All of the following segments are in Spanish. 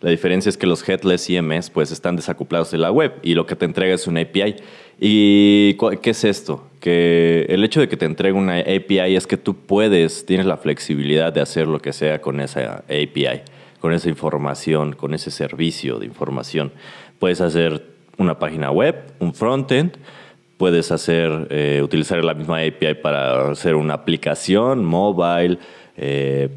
La diferencia es que los headless CMS pues están desacoplados de la web y lo que te entrega es una API. ¿Y qué es esto? Que el hecho de que te entregue una API es que tú puedes, tienes la flexibilidad de hacer lo que sea con esa API, con esa información, con ese servicio de información. Puedes hacer una página web, un frontend, puedes hacer, eh, utilizar la misma API para hacer una aplicación mobile, eh,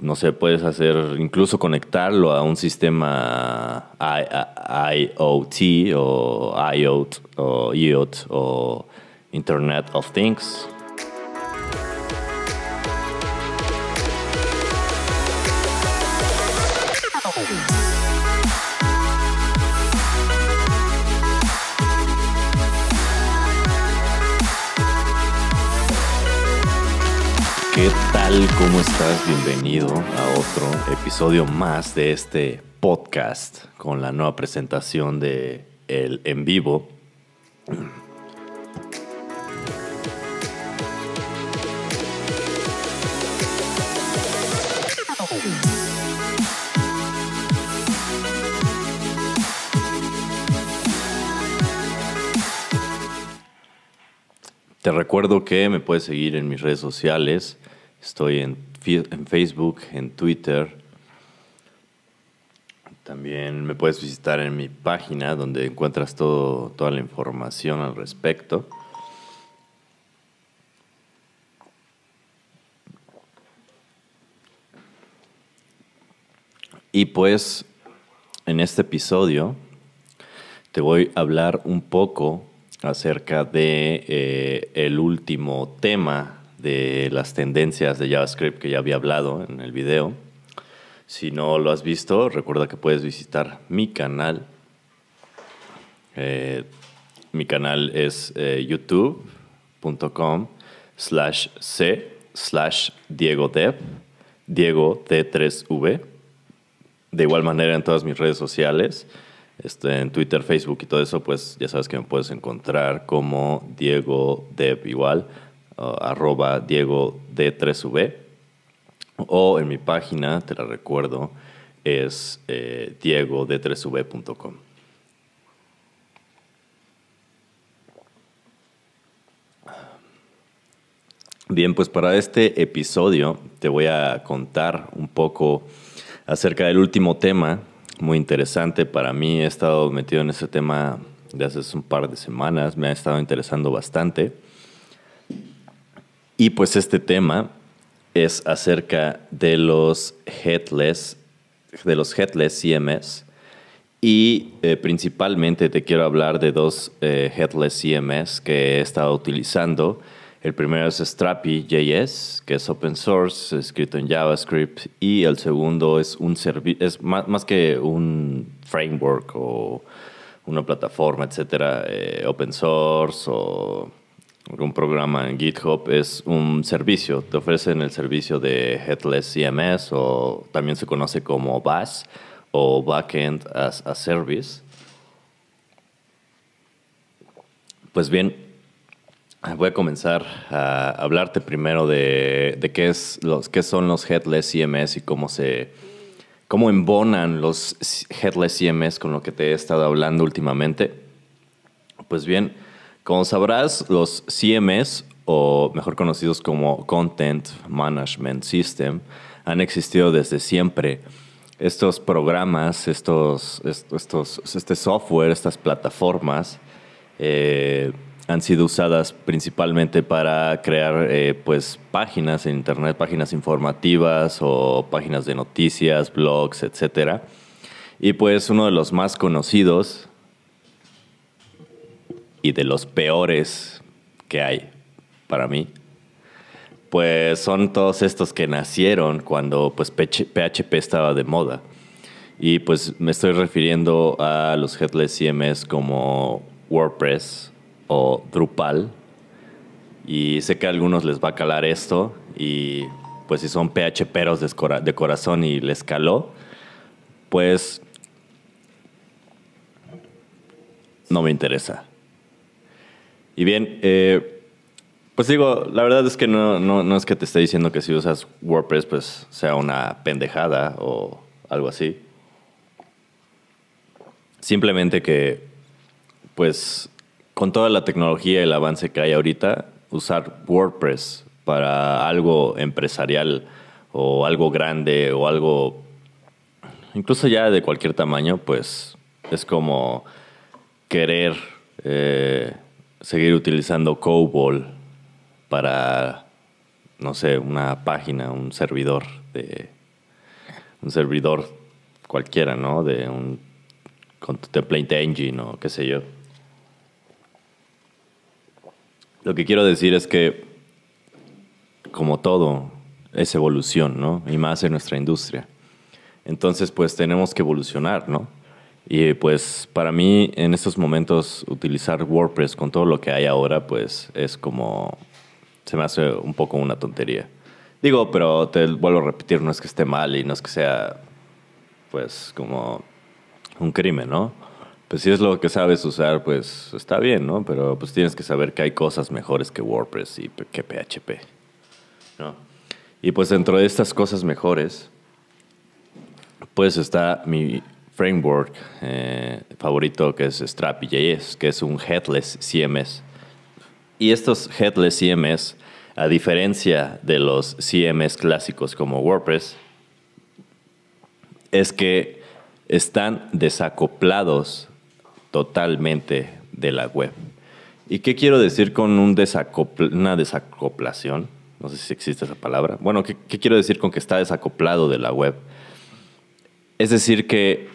no sé, puedes hacer, incluso conectarlo a un sistema IoT o IoT o IoT o Internet of Things. ¿Qué tal? ¿Cómo estás? Bienvenido a otro episodio más de este podcast con la nueva presentación de El en vivo. Te recuerdo que me puedes seguir en mis redes sociales Estoy en, Facebook, en Twitter. También me puedes visitar en mi página donde encuentras todo, toda la información al respecto. Y pues en este episodio te voy a hablar un poco acerca de eh, el último tema de las tendencias de JavaScript que ya había hablado en el video. Si no lo has visto, recuerda que puedes visitar mi canal. Eh, mi canal es eh, youtube.com slash c slash Diego Dev, Diego D3V. De igual manera en todas mis redes sociales, este, en Twitter, Facebook y todo eso, pues ya sabes que me puedes encontrar como Diego Dev igual arroba Diego D3V o en mi página, te la recuerdo, es eh, diegod3v.com. Bien, pues para este episodio te voy a contar un poco acerca del último tema, muy interesante para mí. He estado metido en ese tema de hace un par de semanas, me ha estado interesando bastante. Y pues este tema es acerca de los headless, de los headless CMS. Y eh, principalmente te quiero hablar de dos eh, headless CMS que he estado utilizando. El primero es Strapi.js, que es open source, escrito en JavaScript. Y el segundo es un es más, que un framework o una plataforma, etcétera, eh, open source o un programa en GitHub es un servicio. Te ofrecen el servicio de Headless CMS o también se conoce como BAS o Backend as a Service. Pues bien, voy a comenzar a hablarte primero de, qué, es los, qué son los Headless CMS y cómo se cómo embonan los Headless CMS con lo que te he estado hablando últimamente. Pues bien, como sabrás, los CMS, o mejor conocidos como Content Management System, han existido desde siempre. Estos programas, estos, estos, este software, estas plataformas, eh, han sido usadas principalmente para crear eh, pues, páginas en Internet, páginas informativas o páginas de noticias, blogs, etc. Y pues uno de los más conocidos y de los peores que hay para mí, pues son todos estos que nacieron cuando pues PHP estaba de moda. Y pues me estoy refiriendo a los headless CMS como WordPress o Drupal. Y sé que a algunos les va a calar esto y pues si son PHPeros de corazón y les caló, pues no me interesa. Y bien, eh, pues digo, la verdad es que no, no, es que te esté diciendo que si usas WordPress pues sea una pendejada o algo así. Simplemente que, pues, con toda la tecnología y el avance que hay ahorita, usar WordPress para algo empresarial o algo grande o algo incluso ya de cualquier tamaño, pues es como querer eh, seguir utilizando COBOL para, no sé, una página, un servidor de un servidor cualquiera, ¿no? De un con tu template engine o qué sé yo. Lo que quiero decir es que, como todo, es evolución, ¿no? Y más en nuestra industria. Entonces, pues tenemos que evolucionar, ¿no? Y pues para mí en estos momentos utilizar WordPress con todo lo que hay ahora, pues es como, se me hace un poco una tontería. Digo, pero te vuelvo a repetir, no es que esté mal y no es que sea, pues, como un crimen, ¿no? Pues si es lo que sabes usar, pues está bien, ¿no? Pero pues tienes que saber que hay cosas mejores que WordPress y que PHP, ¿no? Y pues dentro de estas cosas mejores, pues está mi framework eh, favorito que es Strapi.js, que es un headless CMS. Y estos headless CMS, a diferencia de los CMS clásicos como WordPress, es que están desacoplados totalmente de la web. ¿Y qué quiero decir con un una desacoplación? No sé si existe esa palabra. Bueno, ¿qué, ¿qué, quiero decir con que está desacoplado de la web? Es decir, que,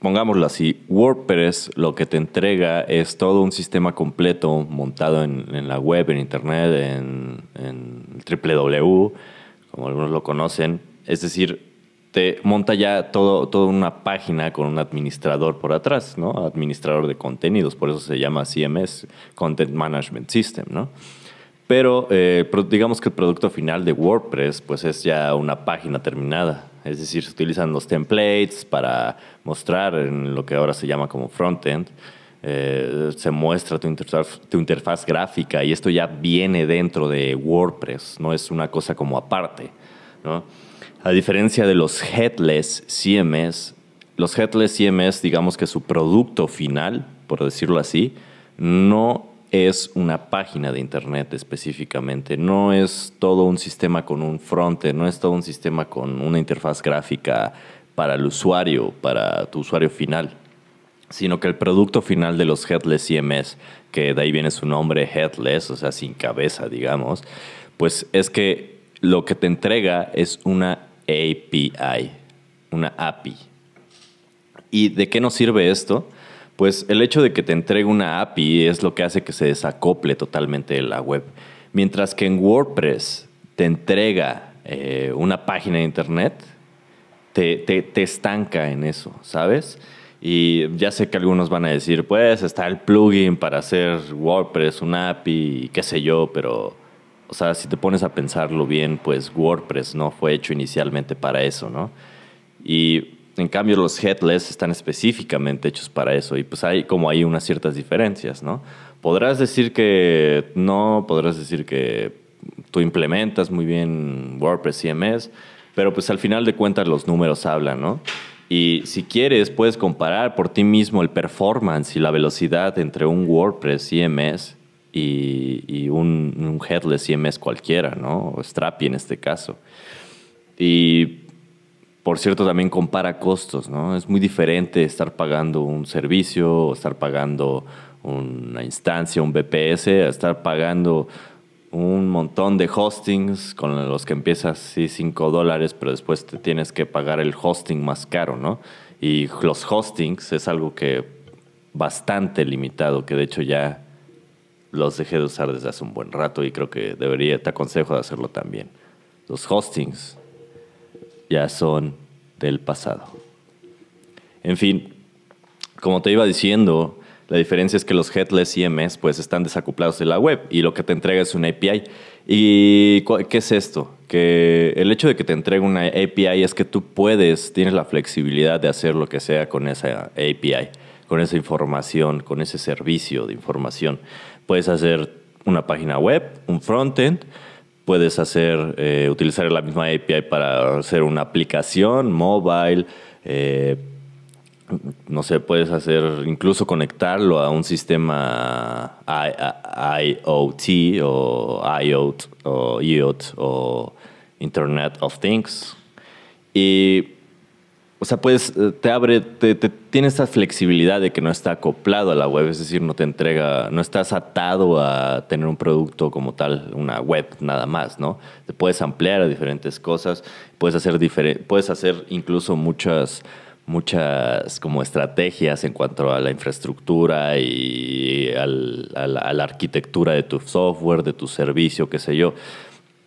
pongámoslo así, WordPress lo que te entrega es todo un sistema completo montado en, la web, en Internet, en, en www, como algunos lo conocen. Es decir, te monta ya todo, toda una página con un administrador por atrás, ¿no? Administrador de contenidos, por eso se llama CMS, Content Management System, ¿no? Pero eh, digamos que el producto final de WordPress pues es ya una página terminada, es decir, se utilizan los templates para mostrar en lo que ahora se llama como frontend. Eh, se muestra tu interfaz, tu interfaz gráfica y esto ya viene dentro de WordPress, no es una cosa como aparte. A diferencia de los headless CMS, los headless CMS, digamos que su producto final, por decirlo así, no es una página de Internet específicamente, no es todo un sistema con un frontend, no es todo un sistema con una interfaz gráfica para el usuario, para tu usuario final, sino que el producto final de los Headless CMS, que de ahí viene su nombre Headless, o sea, sin cabeza, digamos, pues es que lo que te entrega es una API, una API. ¿Y de qué nos sirve esto? Pues el hecho de que te entregue una API es lo que hace que se desacople totalmente de la web. Mientras que en WordPress te entrega eh, una página de internet, te, te, estanca en eso, ¿sabes? Y ya sé que algunos van a decir, pues está el plugin para hacer WordPress, una API, qué sé yo, pero, o sea, si te pones a pensarlo bien, pues WordPress no fue hecho inicialmente para eso, ¿no? Y en cambio, los headless están específicamente hechos para eso y pues hay como hay unas ciertas diferencias, ¿no? Podrás decir que no, podrás decir que tú implementas muy bien WordPress CMS, pero pues al final de cuentas los números hablan, ¿no? Y si quieres, puedes comparar por ti mismo el performance y la velocidad entre un WordPress CMS y, y un, un, headless CMS cualquiera, ¿no? O Strapi en este caso. Y por cierto, también compara costos, ¿no? Es muy diferente estar pagando un servicio o estar pagando una instancia, un BPS, estar pagando un montón de hostings con los que empiezas sí 5 dólares, pero después te tienes que pagar el hosting más caro, ¿no? Y los hostings es algo que bastante limitado, que de hecho ya los dejé de usar desde hace un buen rato y creo que debería, te aconsejo de hacerlo también. Los hostings ya son del pasado. En fin, como te iba diciendo, la diferencia es que los headless CMS pues están desacoplados de la web y lo que te entrega es una API. ¿Y qué es esto? Que el hecho de que te entregue una API es que tú puedes, tienes la flexibilidad de hacer lo que sea con esa API, con esa información, con ese servicio de información. Puedes hacer una página web, un frontend, puedes hacer, eh, utilizar la misma API para hacer una aplicación mobile, eh, no sé, puedes hacer, incluso conectarlo a un sistema IoT o IoT o IoT o Internet of Things. Y, o sea, pues te abre, te, tiene esa flexibilidad de que no está acoplado a la web, es decir, no te entrega, no estás atado a tener un producto como tal, una web nada más, ¿no? Te puedes ampliar a diferentes cosas, puedes hacer, puedes hacer incluso muchas muchas como estrategias en cuanto a la infraestructura y a, la, arquitectura de tu software, de tu servicio, qué sé yo.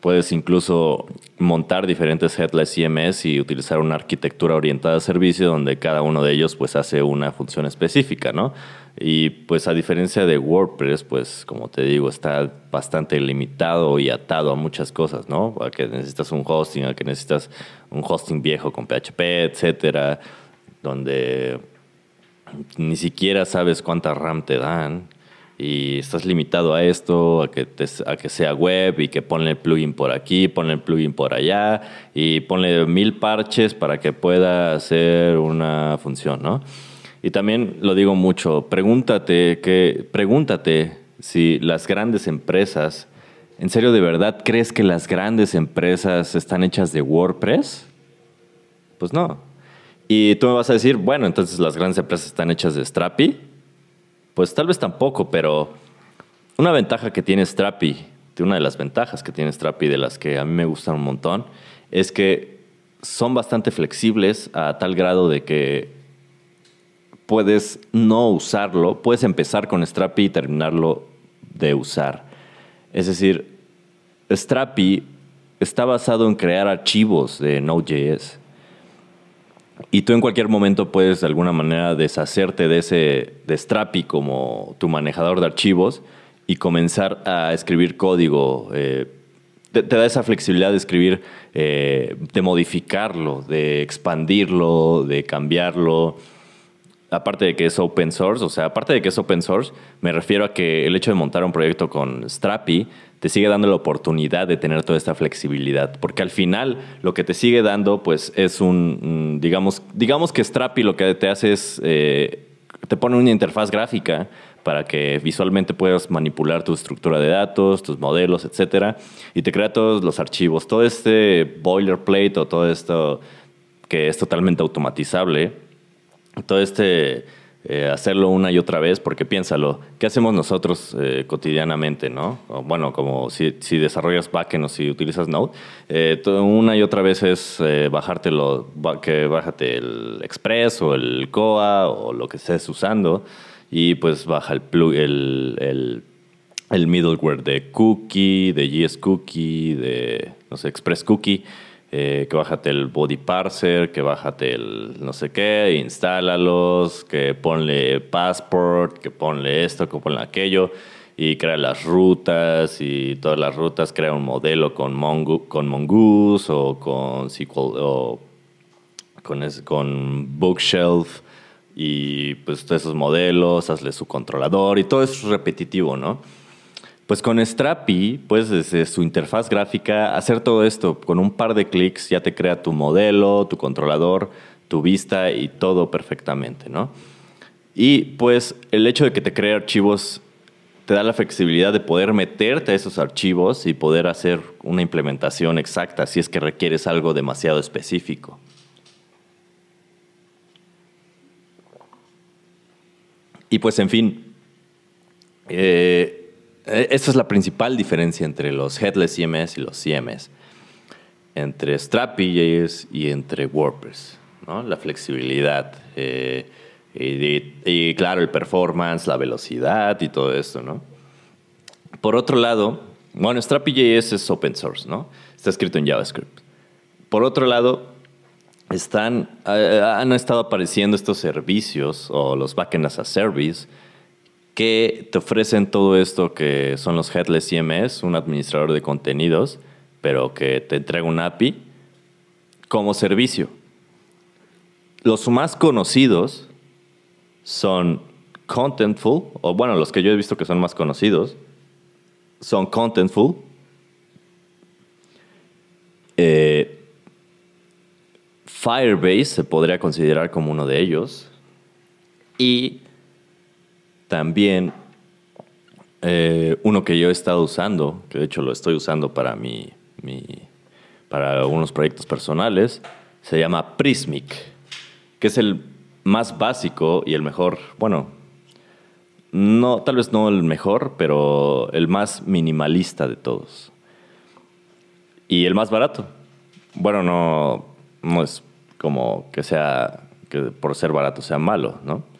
Puedes incluso montar diferentes headless CMS y utilizar una arquitectura orientada a servicio donde cada uno de ellos pues hace una función específica, ¿no? Y pues a diferencia de WordPress, pues como te digo, está bastante limitado y atado a muchas cosas, ¿no? A que necesitas un hosting, a que necesitas un hosting viejo con PHP, etcétera donde ni siquiera sabes cuánta RAM te dan y estás limitado a esto, a que, a que sea web y que ponle el plugin por aquí, ponle el plugin por allá y ponle mil parches para que pueda hacer una función, ¿no? Y también lo digo mucho, pregúntate, que, pregúntate si las grandes empresas, ¿en serio de verdad crees que las grandes empresas están hechas de WordPress? Pues no, y tú me vas a decir, bueno, entonces las grandes empresas están hechas de Strapi. Pues tal vez tampoco, pero una ventaja que tiene Strapi, una de las ventajas que tiene Strapi, de las que a mí me gustan un montón, es que son bastante flexibles a tal grado de que puedes no usarlo, puedes empezar con Strapi y terminarlo de usar. Es decir, Strapi está basado en crear archivos de Node.js. Y tú en cualquier momento puedes de alguna manera deshacerte de ese de Strapi como tu manejador de archivos y comenzar a escribir código. Eh, te, da esa flexibilidad de escribir, eh, de modificarlo, de expandirlo, de cambiarlo. Aparte de que es open source, o sea, aparte de que es open source, me refiero a que el hecho de montar un proyecto con Strapi te sigue dando la oportunidad de tener toda esta flexibilidad. Porque al final lo que te sigue dando, pues es un, digamos, digamos que Strapi lo que te hace es, eh, te pone una interfaz gráfica para que visualmente puedas manipular tu estructura de datos, tus modelos, etcétera, y te crea todos los archivos. Todo este boilerplate o todo esto que es totalmente automatizable, todo este eh, hacerlo una y otra vez, porque piénsalo, ¿qué hacemos nosotros eh, cotidianamente, no? bueno, como si, desarrollas backend o si utilizas Node, eh, una y otra vez es bajártelo, que bájate el Express o el Coa o lo que estés usando y pues baja el, plug, el, el, el middleware de Cookie, de GS Cookie, de, no sé, Express Cookie eh, que bájate el body parser, que bájate el no sé qué, instálalos, que ponle passport, que ponle esto, que ponle aquello, y crea las rutas y todas las rutas, crea un modelo con, con Mongoose o con SQL o con, con Bookshelf y pues todos esos modelos, hazle su controlador y todo es repetitivo, ¿no? Pues con Strapi, pues desde su interfaz gráfica, hacer todo esto con un par de clics ya te crea tu modelo, tu controlador, tu vista y todo perfectamente, ¿no? Y pues el hecho de que te cree archivos te da la flexibilidad de poder meterte a esos archivos y poder hacer una implementación exacta si es que requieres algo demasiado específico. Y pues en fin, eh, esa es la principal diferencia entre los headless CMS y los CMS. Entre Strapi.js y entre WordPress. ¿no? La flexibilidad. Eh, y, claro, el performance, la velocidad y todo esto. ¿no? Por otro lado, bueno, Strapi.js es open source. ¿no? Está escrito en JavaScript. Por otro lado, están, eh, han estado apareciendo estos servicios o los backend as a service que te ofrecen todo esto que son los Headless CMS, un administrador de contenidos, pero que te entrega un API como servicio. Los más conocidos son Contentful, o bueno, los que yo he visto que son más conocidos, son Contentful, eh, Firebase se podría considerar como uno de ellos, Y también eh, uno que yo he estado usando, que de hecho lo estoy usando para mi, para algunos proyectos personales, se llama Prismic, que es el más básico y el mejor, bueno, no, tal vez no el mejor, pero el más minimalista de todos. Y el más barato. Bueno, no, no es como que sea, que por ser barato sea malo, ¿no?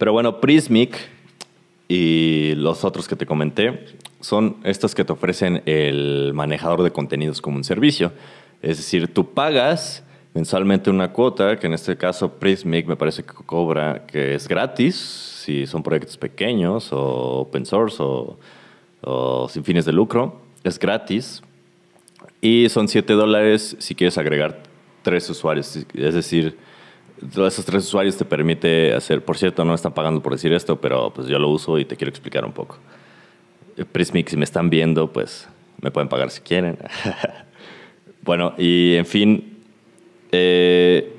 Pero bueno, Prismic y los otros que te comenté son estos que te ofrecen el manejador de contenidos como un servicio. Es decir, tú pagas mensualmente una cuota, que en este caso Prismic me parece que cobra, que es gratis, si son proyectos pequeños o open source o, o sin fines de lucro, es gratis. Y son 7 dólares si quieres agregar tres usuarios. Es decir, todos esos tres usuarios te permite hacer, por cierto, no están pagando por decir esto, pero pues yo lo uso y te quiero explicar un poco. Eh, Prismic, si me están viendo, pues me pueden pagar si quieren. bueno, y en fin, eh,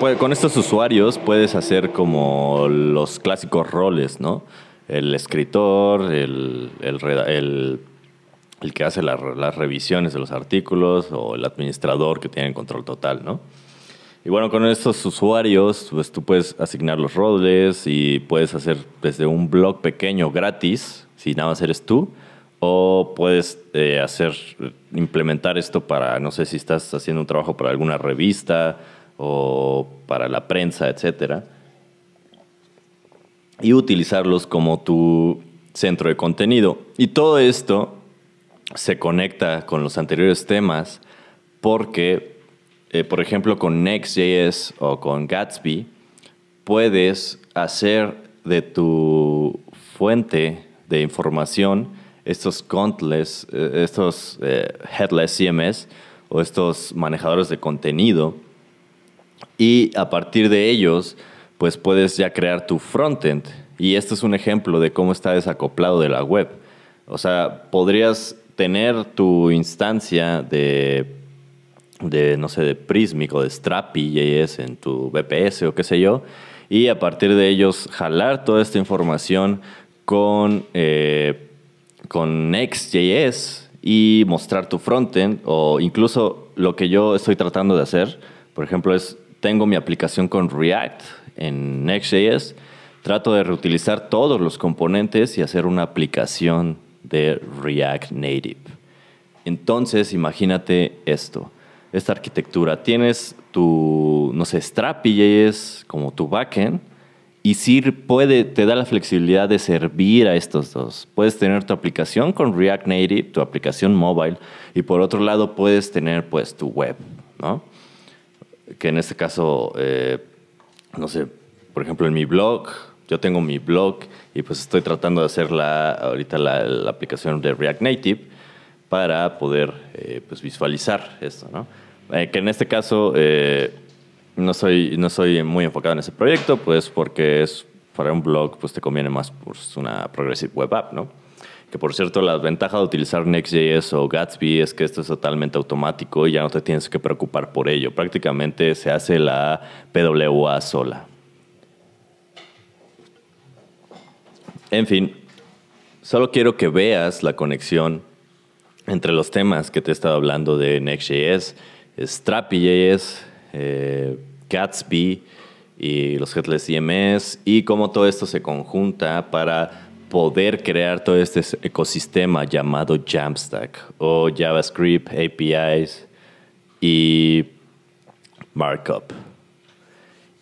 pues, con estos usuarios puedes hacer como los clásicos roles, ¿no? El escritor, el, el, el, que hace las revisiones de los artículos o el administrador que tiene el control total, ¿no? Y bueno, con estos usuarios, pues tú puedes asignar los roles y puedes hacer desde un blog pequeño gratis, si nada más eres tú, o puedes eh, hacer, implementar esto para, no sé si estás haciendo un trabajo para alguna revista o para la prensa, etcétera, y utilizarlos como tu centro de contenido. Y todo esto se conecta con los anteriores temas porque eh, por ejemplo, con Next.js o con Gatsby, puedes hacer de tu fuente de información estos countless, eh, estos eh, headless CMS o estos manejadores de contenido y a partir de ellos pues puedes ya crear tu frontend y este es un ejemplo de cómo está desacoplado de la web. O sea, podrías tener tu instancia de de, no sé, de Prismic o de Strapi JS en tu VPS o qué sé yo, y a partir de ellos jalar toda esta información con, eh, Next.js y mostrar tu frontend, o incluso lo que yo estoy tratando de hacer, por ejemplo, es tengo mi aplicación con React en Next.js, trato de reutilizar todos los componentes y hacer una aplicación de React Native. Entonces, imagínate esto esta arquitectura. Tienes tu, no sé, Strapi.js como tu backend y sí puede, te da la flexibilidad de servir a estos dos. Puedes tener tu aplicación con React Native, tu aplicación mobile y por otro lado puedes tener pues tu web, ¿no? Que en este caso, eh, no sé, por ejemplo en mi blog, yo tengo mi blog y pues estoy tratando de hacer la, ahorita la, aplicación de React Native para poder eh, pues visualizar esto, ¿no? Eh, que en este caso eh, no, soy, no soy muy enfocado en ese proyecto, pues porque es para un blog, pues te conviene más pues, una Progressive Web App, ¿no? Que por cierto, la ventaja de utilizar Next.js o Gatsby es que esto es totalmente automático y ya no te tienes que preocupar por ello. Prácticamente se hace la PWA sola. En fin, solo quiero que veas la conexión entre los temas que te he estado hablando de Next.js Strapi.js, eh, Gatsby y los Headless CMS y cómo todo esto se conjunta para poder crear todo este ecosistema llamado Jamstack o JavaScript, APIs y Markup.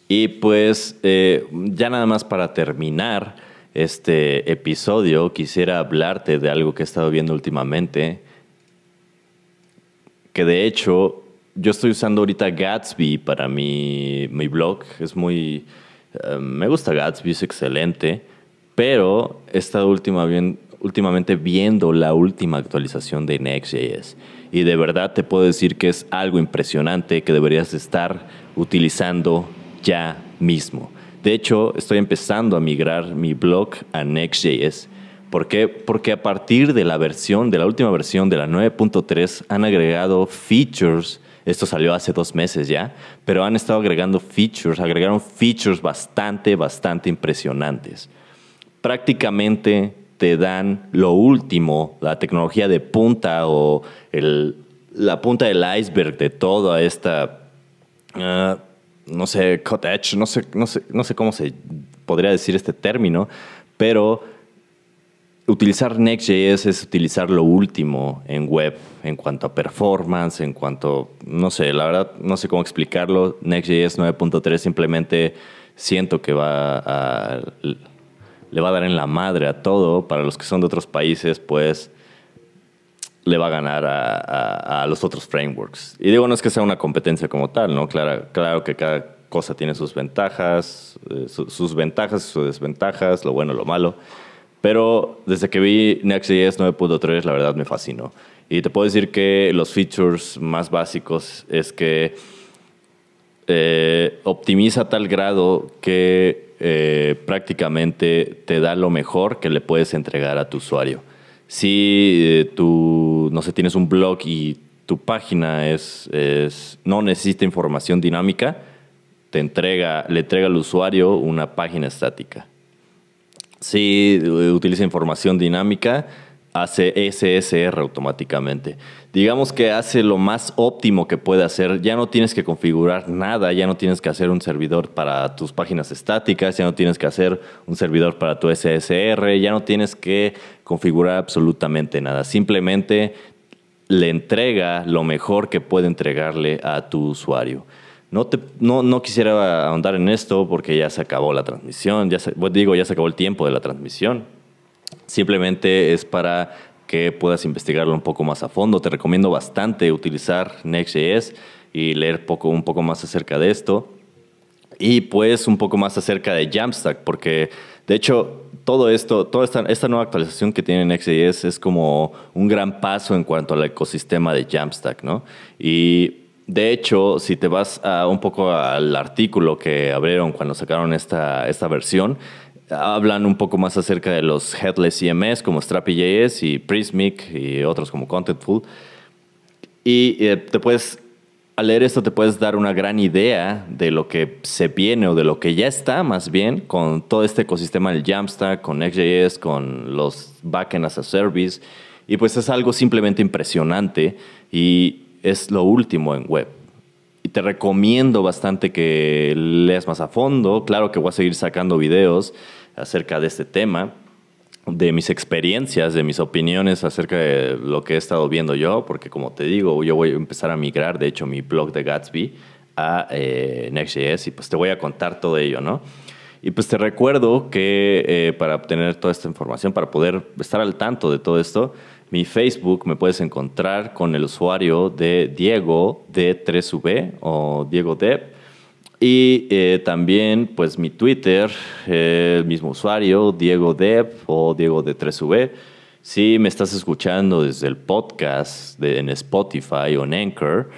Y pues eh, ya nada más para terminar este episodio, quisiera hablarte de algo que he estado viendo últimamente, que de hecho yo estoy usando ahorita Gatsby para mi, mi blog. Es muy... Eh, me gusta Gatsby, es excelente. Pero he estado última, últimamente viendo la última actualización de Next.js. Y de verdad te puedo decir que es algo impresionante que deberías estar utilizando ya mismo. De hecho, estoy empezando a migrar mi blog a Next.js. ¿Por qué? Porque a partir de la versión, de la última versión de la 9.3, han agregado features Esto salió hace dos meses ya, pero han estado agregando features, agregaron features bastante, bastante impresionantes. Prácticamente te dan lo último, la tecnología de punta o la punta del iceberg de toda esta, ah, no sé, cut edge, no sé, no, sé, no sé cómo se podría decir este término, pero utilizar Next.js es utilizar lo último en web en cuanto a performance, en cuanto, no sé, la verdad no sé cómo explicarlo. Next.js 9.3 simplemente siento que va a, le va a dar en la madre a todo. Para los que son de otros países, pues le va a ganar a, los otros frameworks. Y digo, no es que sea una competencia como tal, ¿no? Claro, claro que cada cosa tiene sus ventajas, eh, sus ventajas sus desventajas, lo bueno, lo malo. Pero desde que vi Next.js 9.3, la verdad me fascinó. Y te puedo decir que los features más básicos es que eh, optimiza a tal grado que eh, prácticamente te da lo mejor que le puedes entregar a tu usuario. Si eh, tú, no sé, tienes un blog y tu página es, es, no necesita información dinámica, te entrega, le entrega al usuario una página estática. Si utiliza información dinámica, hace SSR automáticamente. Digamos que hace lo más óptimo que puede hacer. Ya no tienes que configurar nada, ya no tienes que hacer un servidor para tus páginas estáticas, ya no tienes que hacer un servidor para tu SSR, ya no tienes que configurar absolutamente nada. Simplemente le entrega lo mejor que puede entregarle a tu usuario. No, te, no, no, quisiera ahondar en esto porque ya se acabó la transmisión, ya digo, ya se acabó el tiempo de la transmisión. Simplemente es para que puedas investigarlo un poco más a fondo. Te recomiendo bastante utilizar Next.js y leer un poco más acerca de esto. Y pues un poco más acerca de Jamstack, porque de hecho todo esto, toda esta, esta nueva actualización que tiene Next.js es como un gran paso en cuanto al ecosistema de Jamstack, ¿no? Y de hecho, si te vas a un poco al artículo que abrieron cuando sacaron esta, esta versión, hablan un poco más acerca de los headless CMS como Strapi.js y Prismic y otros como Contentful. Y eh, te puedes, al leer esto te puedes dar una gran idea de lo que se viene o de lo que ya está más bien con todo este ecosistema del Jamstack, con Next.js, con los backend as a service. Y pues es algo simplemente impresionante y es lo último en web. Y te recomiendo bastante que leas más a fondo. Claro que voy a seguir sacando videos acerca de este tema, de mis experiencias, de mis opiniones acerca de lo que he estado viendo yo, porque como te digo, yo voy a empezar a migrar, de hecho, mi blog de Gatsby a eh, Next.js y pues te voy a contar todo ello, ¿no? Y pues te recuerdo que eh, para obtener toda esta información, para poder estar al tanto de todo esto, mi Facebook me puedes encontrar con el usuario de Diego D3V o Diego Dev. Y eh, también, pues mi Twitter, el mismo usuario, Diego Dev o Diego D3V. Si me estás escuchando desde el podcast de, en Spotify o en Anchor,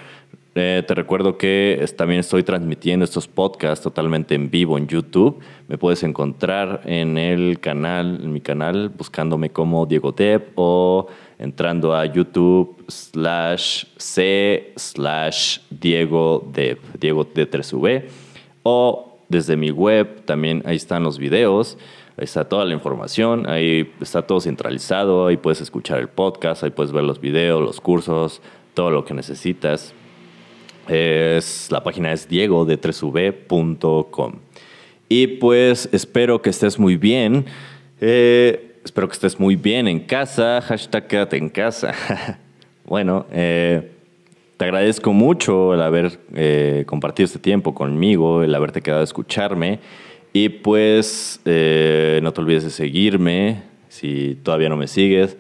eh, te recuerdo que también estoy transmitiendo estos podcasts totalmente en vivo en YouTube. Me puedes encontrar en el canal, en mi canal, buscándome como Diego Dev o entrando a YouTube slash C slash Diego de Diego de 3V o desde mi web también ahí están los videos, ahí está toda la información, ahí está todo centralizado, ahí puedes escuchar el podcast, ahí puedes ver los videos, los cursos, todo lo que necesitas. Es, la página es diego de 3v.com. Y pues espero que estés muy bien. Eh, espero que estés muy bien en casa. Hashtag quédate en casa. bueno, eh, te agradezco mucho el haber eh, compartido este tiempo conmigo, el haberte quedado a escucharme. Y pues eh, no te olvides de seguirme si todavía no me sigues.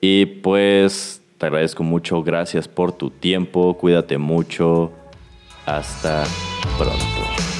Y pues te agradezco mucho. Gracias por tu tiempo. Cuídate mucho. Hasta pronto.